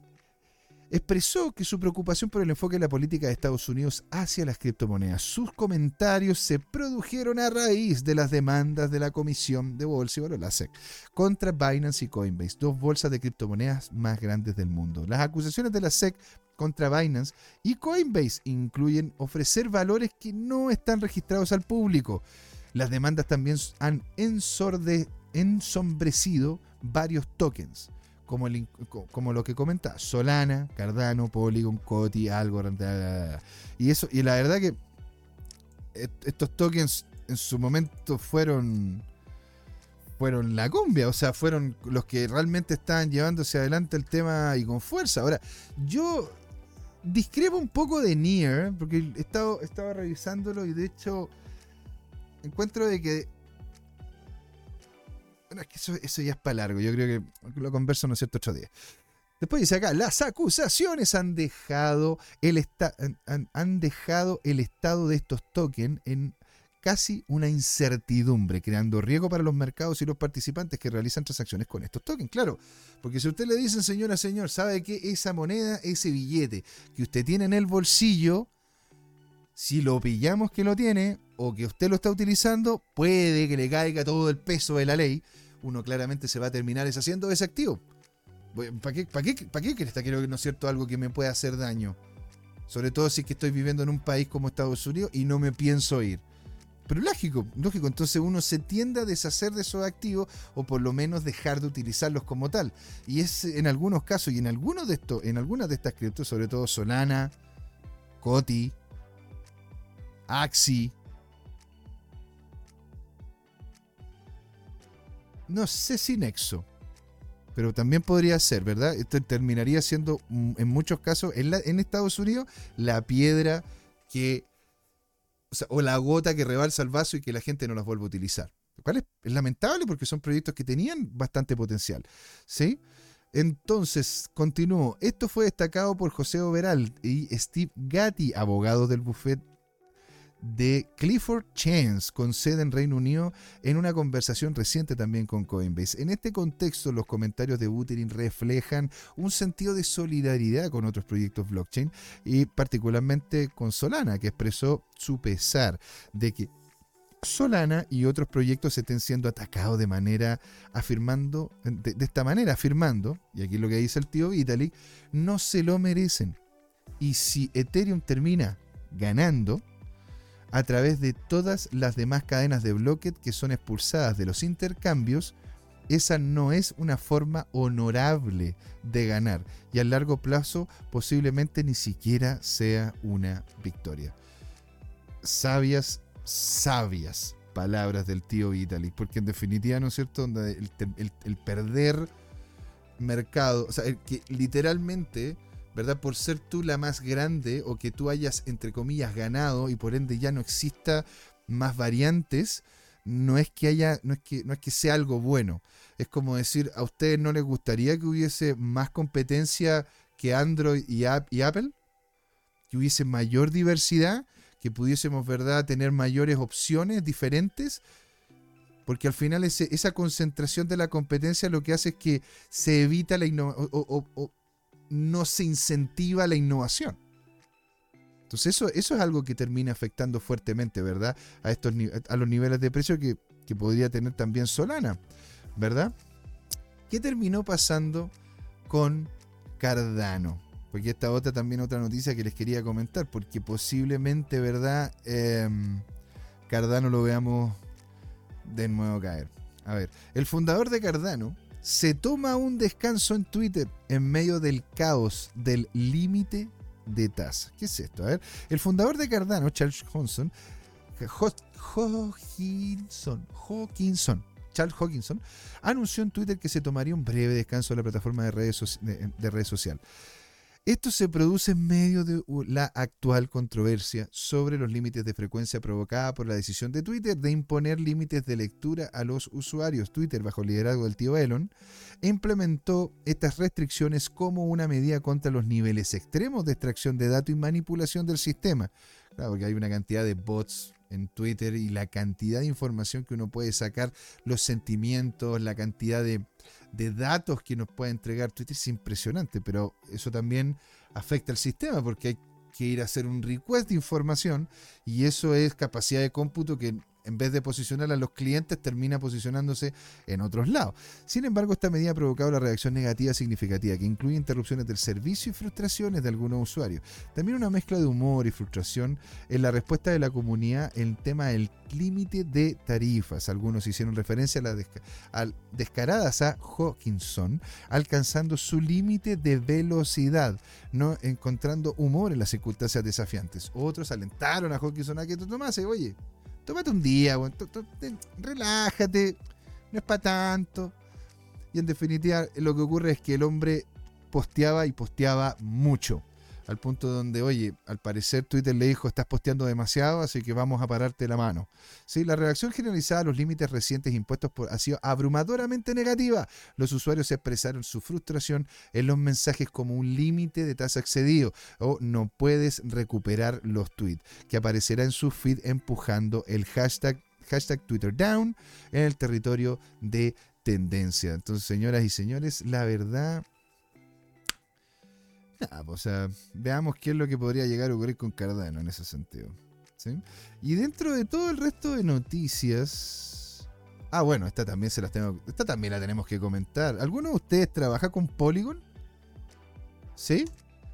expresó que su preocupación por el enfoque de la política de Estados Unidos hacia las criptomonedas. Sus comentarios se produjeron a raíz de las demandas de la Comisión de Bolsa y Valores, la SEC, contra Binance y Coinbase, dos bolsas de criptomonedas más grandes del mundo. Las acusaciones de la SEC contra Binance y Coinbase incluyen ofrecer valores que no están registrados al público. Las demandas también han ensorde- ensombrecido varios tokens, como, lo que comenta Solana, Cardano, Polygon, Coti, Algorand. Y eso, y la verdad que est- estos tokens en su momento fueron fueron la cumbia, o sea, fueron los que realmente estaban llevándose adelante el tema y con fuerza. Ahora, yo discrepo un poco de Nier, porque he estado, estaba revisándolo y de hecho encuentro de que... Bueno, es que eso, eso ya es para largo, yo creo que lo converso, ¿no es cierto?, otro día. Después dice acá, las acusaciones han dejado el, han dejado el estado de estos tokens en casi una incertidumbre, creando riesgo para los mercados y los participantes que realizan transacciones con estos tokens. Claro, porque si usted le dicen, señora, señor, sabe que esa moneda, ese billete que usted tiene en el bolsillo, si lo pillamos que lo tiene o que usted lo está utilizando, puede que le caiga todo el peso de la ley, uno claramente se va a terminar deshaciendo de ese activo. ¿Para qué, para qué, para qué está quiero no es cierto algo que me pueda hacer daño? Sobre todo si es que estoy viviendo en un país como Estados Unidos y no me pienso ir. Pero lógico, lógico, entonces uno se tiende a deshacer de esos activos o por lo menos dejar de utilizarlos como tal. Y es en algunos casos y en algunos de estos, en algunas de estas criptos, sobre todo Solana, Coti, Axi. No sé si Nexo. Pero también podría ser, ¿verdad? Esto terminaría siendo, mm, en muchos casos, en, Estados Unidos, la piedra que o, la gota que rebalsa el vaso y que la gente no las vuelve a utilizar. Lo cual es, lamentable porque son proyectos que tenían bastante potencial. ¿Sí? Entonces, continúo. Esto fue destacado por José Overal y Steve Gatti, abogados del buffet de Clifford Chance, con sede en Reino Unido, en una conversación reciente también con Coinbase. En este contexto, los comentarios de Buterin reflejan un sentido de solidaridad con otros proyectos blockchain y particularmente con Solana, que expresó su pesar de que Solana y otros proyectos estén siendo atacados de manera afirmando, de, esta manera afirmando, y aquí lo que dice el tío Vitalik, no se lo merecen. Y si Ethereum termina ganando, a través de todas las demás cadenas de bloques que son expulsadas de los intercambios, esa no es una forma honorable de ganar y a largo plazo posiblemente ni siquiera sea una victoria. Sabias, sabias palabras del tío Vitalik, porque en definitiva, ¿no es cierto?, el, perder mercado, o sea, que literalmente ¿verdad? Por ser tú la más grande o que tú hayas, entre comillas, ganado y por ende ya no exista más variantes, no es que haya, no es que, no es que sea algo bueno. Es como decir, ¿a ustedes no les gustaría que hubiese más competencia que Android y, App- y Apple? Que hubiese mayor diversidad, que pudiésemos, ¿verdad?, tener mayores opciones diferentes, porque al final esa concentración de la competencia lo que hace es que se evita la innovación, no se incentiva la innovación. Entonces eso, eso es algo que termina afectando fuertemente, ¿verdad?, a, estos, a los niveles de precio que, que podría tener también Solana, ¿verdad? ¿Qué terminó pasando con Cardano? Porque esta otra también otra noticia que les quería comentar, porque posiblemente, ¿verdad? Em, Cardano lo veamos de nuevo caer. A ver, el fundador de Cardano se toma un descanso en Twitter en medio del caos del límite de tasa. ¿Qué es esto? A ver, el fundador de Cardano, Charles Ho- Hawkinson, Charles Hawkinson, anunció en Twitter que se tomaría un breve descanso de la plataforma de redes, soci- de. Esto se produce en medio de la actual controversia sobre los límites de frecuencia provocada por la decisión de Twitter de imponer límites de lectura a los usuarios. Twitter, bajo el liderazgo del tío Elon, implementó estas restricciones como una medida contra los niveles extremos de extracción de datos y manipulación del sistema. Claro, porque hay una cantidad de bots en Twitter y la cantidad de información que uno puede sacar, los sentimientos, la cantidad de, de datos que nos puede entregar Twitter es impresionante, pero eso también afecta al sistema porque hay que ir a hacer un request de información y eso es capacidad de cómputo que en vez de posicionar a los clientes termina posicionándose en otros lados. Sin embargo, esta medida ha provocado la reacción negativa significativa que incluye interrupciones del servicio y frustraciones de algunos usuarios. También una mezcla de humor y frustración en la respuesta de la comunidad en tema del límite de tarifas. Algunos hicieron referencia a las desca- al- descaradas a Hawkinson, alcanzando su límite de velocidad, no encontrando humor en las circunstancias desafiantes. Otros alentaron a Hawkinson a que tú tomase, oye, tómate un día, relájate, no es para tanto. Y en definitiva, lo que ocurre es que el hombre posteaba y posteaba mucho. Al punto donde, oye, al parecer Twitter le dijo, estás posteando demasiado, así que vamos a pararte la mano. Sí, la reacción generalizada a los límites recientes impuestos por, ha sido abrumadoramente negativa. Los usuarios expresaron su frustración en los mensajes como un límite de tasa excedido o no puedes recuperar los tweets, que aparecerá en su feed empujando el hashtag, hashtag en el territorio de tendencia. Entonces, señoras y señores, la verdad... nada, pues, o sea, veamos qué es lo que podría llegar a ocurrir con Cardano en ese sentido. Y dentro de todo el resto de noticias. Ah, bueno, esta también se las tengo. Esta también la tenemos que comentar. ¿Alguno de ustedes trabaja con Polygon? ¿Sí?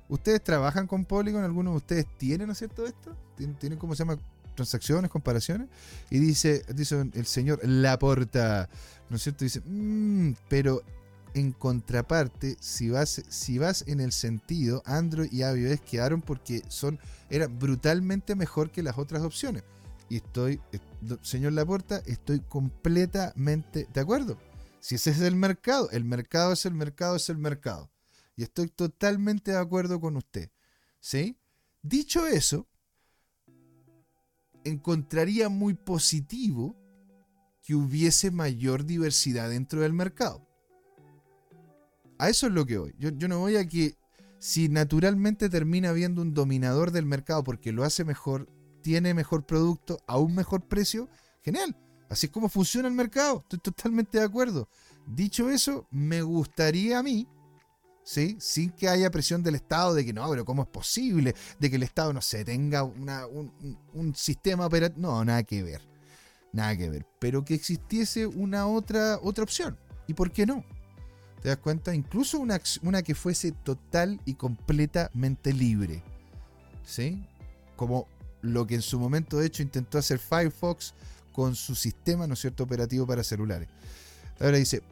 ¿Ustedes trabajan con Polygon? ¿Alguno de ustedes tienen, ¿no es cierto, esto? ¿Tienen, tienen cómo se llama? Transacciones, comparaciones. Y dice, dice el señor Laporta, ¿no es cierto? Dice, "Mm, pero en contraparte, si vas, si vas en el sentido, Android y iOS quedaron porque son, era brutalmente mejor que las otras opciones. Y estoy, señor Laporta, estoy completamente de acuerdo. Si ese es el mercado, el mercado es el mercado, es el mercado. Y estoy totalmente de acuerdo con usted. ¿Sí? Dicho eso, encontraría muy positivo que hubiese mayor diversidad dentro del mercado. A eso es lo que voy. Yo, no voy a que si naturalmente termina habiendo un dominador del mercado porque lo hace mejor, tiene mejor producto a un mejor precio, genial. Así es como funciona el mercado. Estoy totalmente de acuerdo. Dicho eso, me gustaría a mí, ¿sí? sin que haya presión del Estado de que no, pero ¿cómo es posible? De que el Estado, no sé, tenga un- un sistema operativo. No, nada que ver. Nada que ver. Pero que existiese una otra, otra opción. ¿Y por qué no? ¿Te das cuenta? Incluso una, una que fuese total y completamente libre. ¿Sí? Como lo que en su momento de hecho intentó hacer Firefox con su sistema, ¿no cierto?, operativo para celulares. Ahora dice,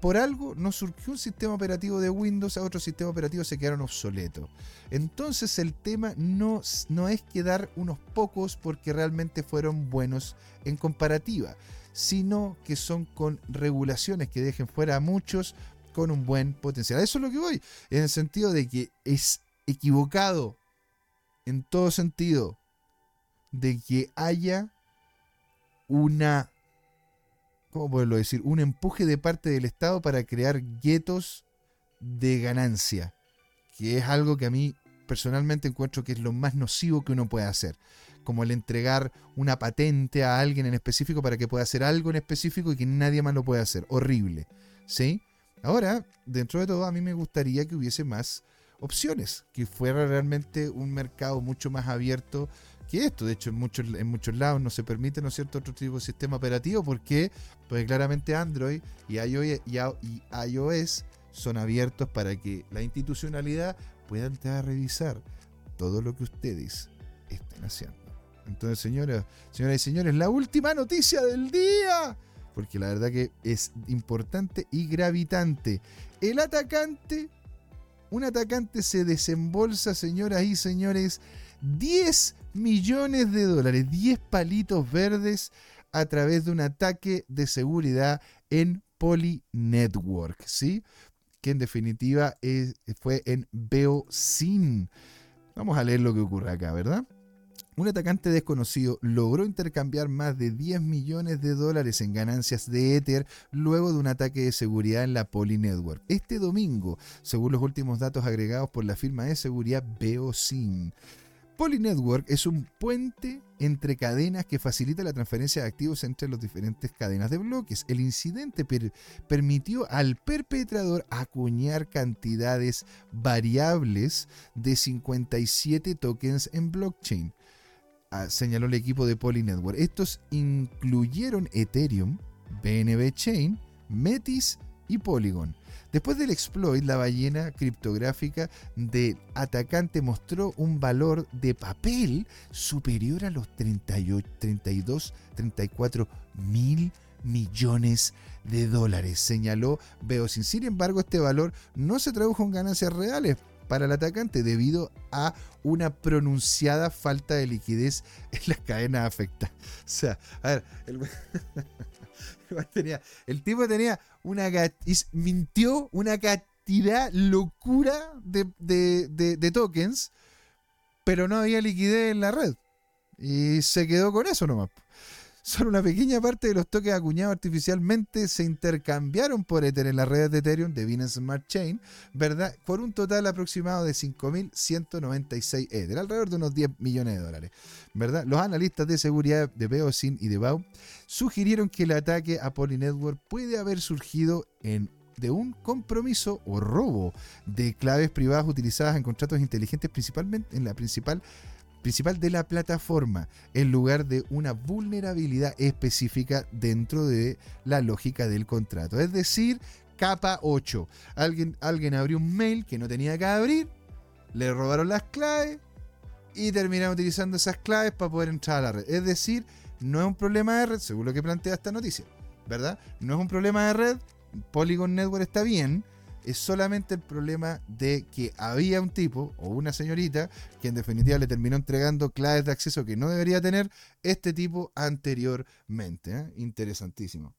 por algo no surgió un sistema operativo de Windows, a otros sistemas operativos se quedaron obsoletos. Entonces el tema no, no es quedar unos pocos porque realmente fueron buenos en comparativa, sino que son con regulaciones que dejen fuera a muchos con un buen potencial. Eso es lo que voy, en el sentido de que es equivocado en todo sentido de que haya una, ¿cómo poderlo decir? Un empuje de parte del Estado para crear guetos de ganancia, que es algo que a mí personalmente encuentro que es lo más nocivo que uno puede hacer. como el entregar una patente a alguien en específico para que pueda hacer algo en específico y que nadie más lo pueda hacer. Horrible. ¿Sí? Ahora, dentro de todo, a mí me gustaría que hubiese más opciones, que fuera realmente un mercado mucho más abierto que esto. De hecho, en muchos, en muchos lados no se permite, ¿no es cierto?, otro tipo de sistema operativo porque, pues claramente Android y iOS, y iOS son abiertos para que la institucionalidad pueda entrar a revisar todo lo que ustedes están haciendo. Entonces, señoras, señoras y señores, la última noticia del día. Porque la verdad que es importante y gravitante. El atacante, un atacante se desembolsa, señoras y señores, 10 millones de dólares, 10 palitos verdes a través de un ataque de seguridad en Poly Network, ¿sí? Que en definitiva fue en Beocin. Vamos a leer lo que ocurre acá, ¿verdad? Un atacante desconocido logró intercambiar más de 10 millones de dólares en ganancias de Ether luego de un ataque de seguridad en la Poly Network. Este domingo, según los últimos datos agregados por la firma de seguridad Beocin. Polynetwork es un puente entre cadenas que facilita la transferencia de activos entre las diferentes cadenas de bloques. El incidente permitió al perpetrador acuñar cantidades variables de 57 tokens en blockchain, señaló el equipo de Polynetwork. Estos incluyeron Ethereum, BNB Chain, Metis y Polygon. Después del exploit, la ballena criptográfica del atacante mostró un valor de papel superior a los 38, 32, 34 mil millones de dólares, señaló Beosin. Sin embargo, este valor no se tradujo en ganancias reales para el atacante debido a una pronunciada falta de liquidez en las cadenas afectadas. O sea, a ver, el... el tipo tenía una mintió una cantidad locura de, tokens, pero no había liquidez en la red. Y se quedó con eso nomás. Solo una pequeña parte de los tokens acuñados artificialmente se intercambiaron por Ether en las redes de Ethereum de Binance Smart Chain, ¿verdad? Por un total aproximado de 5.196 Ether, alrededor de unos 10 millones de dólares, ¿verdad? Los analistas de seguridad de Beosin y de BAU sugirieron que el ataque a Polynetwork puede haber surgido en de un compromiso o robo de claves privadas utilizadas en contratos inteligentes principalmente en la principal principal de la plataforma en lugar de una vulnerabilidad específica dentro de la lógica del contrato. Es decir, capa 8. Alguien, alguien abrió un mail que no tenía que abrir, le robaron las claves y terminaron utilizando esas claves para poder entrar a la red. Es decir, no es un problema de red, según lo que plantea esta noticia, ¿verdad? No es un problema de red, Polygon Network está bien, es solamente el problema de que había un tipo o una señorita que en definitiva le terminó entregando claves de acceso que no debería tener este tipo anteriormente. ¿eh? Interesantísimo.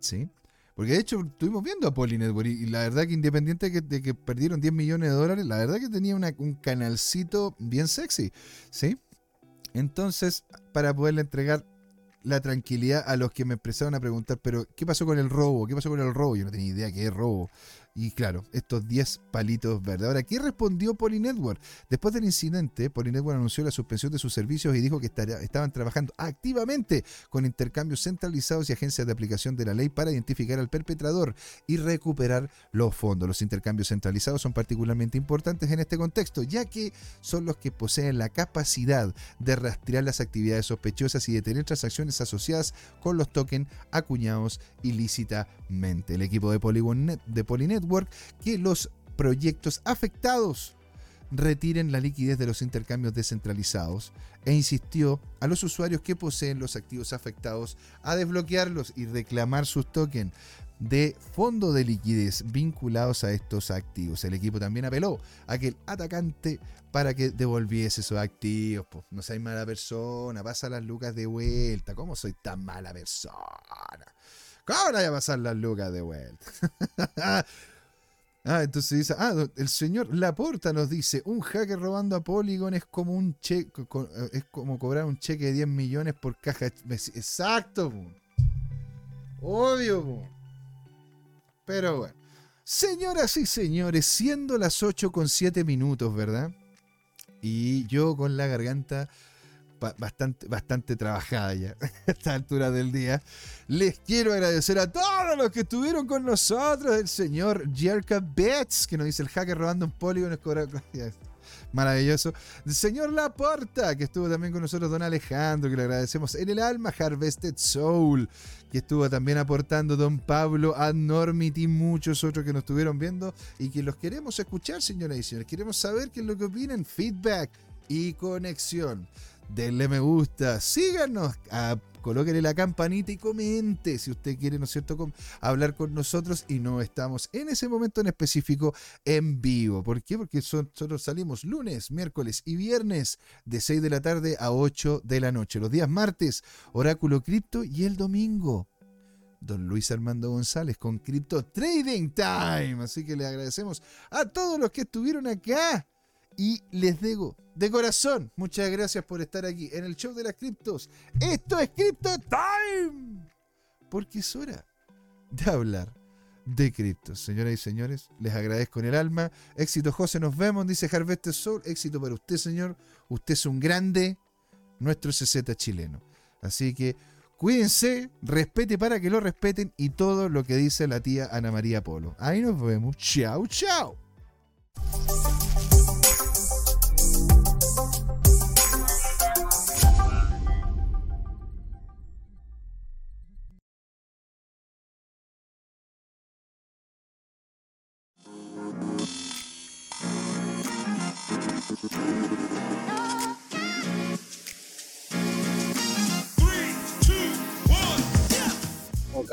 ¿Sí? Porque de hecho estuvimos viendo a Polynetwork y, la verdad que independiente de que, perdieron 10 millones de dólares, la verdad que tenía un canalcito bien sexy. ¿Sí? Entonces, para poderle entregar la tranquilidad a los que me empezaron a preguntar, pero ¿qué pasó con el robo? ¿Qué pasó con el robo? Yo no tenía idea qué es robo. Y claro, estos 10 palitos verdes. Ahora, ¿qué respondió Polynetwork? Después del incidente, Polynetwork anunció la suspensión de sus servicios y dijo que estaban trabajando activamente con intercambios centralizados y agencias de aplicación de la ley para identificar al perpetrador y recuperar los fondos. Los intercambios centralizados son particularmente importantes en este contexto, ya que son los que poseen la capacidad de rastrear las actividades sospechosas y detener transacciones asociadas con los tokens acuñados ilícitamente. El equipo de, de Polynetwork que los proyectos afectados retiren la liquidez de los intercambios descentralizados e insistió a los usuarios que poseen los activos afectados a desbloquearlos y reclamar sus tokens de fondo de liquidez vinculados a estos activos. El equipo también apeló a que el atacante para que devolviese esos activos. Pues, no seas mala persona, pasa las lucas de vuelta. ¿Cómo soy tan mala persona? ¿Cómo voy a pasar las lucas de vuelta? ah, entonces dice, ah, el señor Laporta nos dice, un hacker robando a Polygon es como un cheque, eh, es como cobrar un cheque de 10 millones por caja. Exacto, obvio. Pero bueno. Señoras y señores, siendo las 8 con 7 minutos, ¿verdad? Y yo con la garganta bastante, bastante trabajada ya a esta altura del día. Les quiero agradecer a todos los que estuvieron con nosotros. El señor Jerka Betts, que nos dice el hacker robando un polígono. Maravilloso. El señor Laporta, que estuvo también con nosotros. Don Alejandro, que le agradecemos en el alma. Harvested Soul, que estuvo también aportando. Don Pablo, Adnormit y muchos otros que nos estuvieron viendo y que los queremos escuchar, señoras y señores. Queremos saber qué es lo que opinan. Feedback y conexión denle me gusta, síganos, ah, colóquenle la campanita y comente si usted quiere, ¿no es cierto?, com- hablar con nosotros y no estamos en ese momento en específico en vivo. ¿Por qué? Porque son- nosotros salimos lunes, miércoles y viernes de 6 de la tarde a 8 de la noche. Los días martes, Oráculo Cripto y el domingo. Don Luis Armando González con Crypto Trading Time. Así que le agradecemos a todos los que estuvieron acá. Y les digo, de corazón, muchas gracias por estar aquí en el show de las criptos. Esto es Crypto Time. Porque es hora de hablar de criptos. Señoras y señores, les agradezco en el alma. Éxito, José, nos vemos, dice Harvest Soul. Éxito para usted, señor. Usted es un grande, nuestro CZ chileno. Así que cuídense, respete para que lo respeten y todo lo que dice la tía Ana María Polo. Ahí nos vemos. Chao, chao.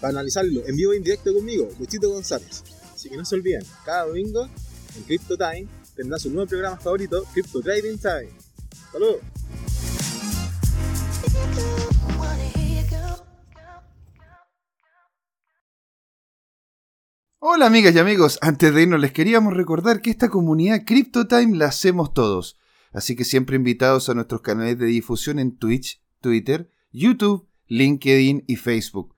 para analizarlo en vivo e indirecto conmigo, Luchito González. Así que no se olviden, cada domingo en Crypto Time tendrá su nuevo programa favorito, Crypto Trading Time. ¡Saludos! Hola amigas y amigos, antes de irnos les queríamos recordar que esta comunidad CryptoTime la hacemos todos, así que siempre invitados a nuestros canales de difusión en Twitch, Twitter, YouTube, LinkedIn y Facebook.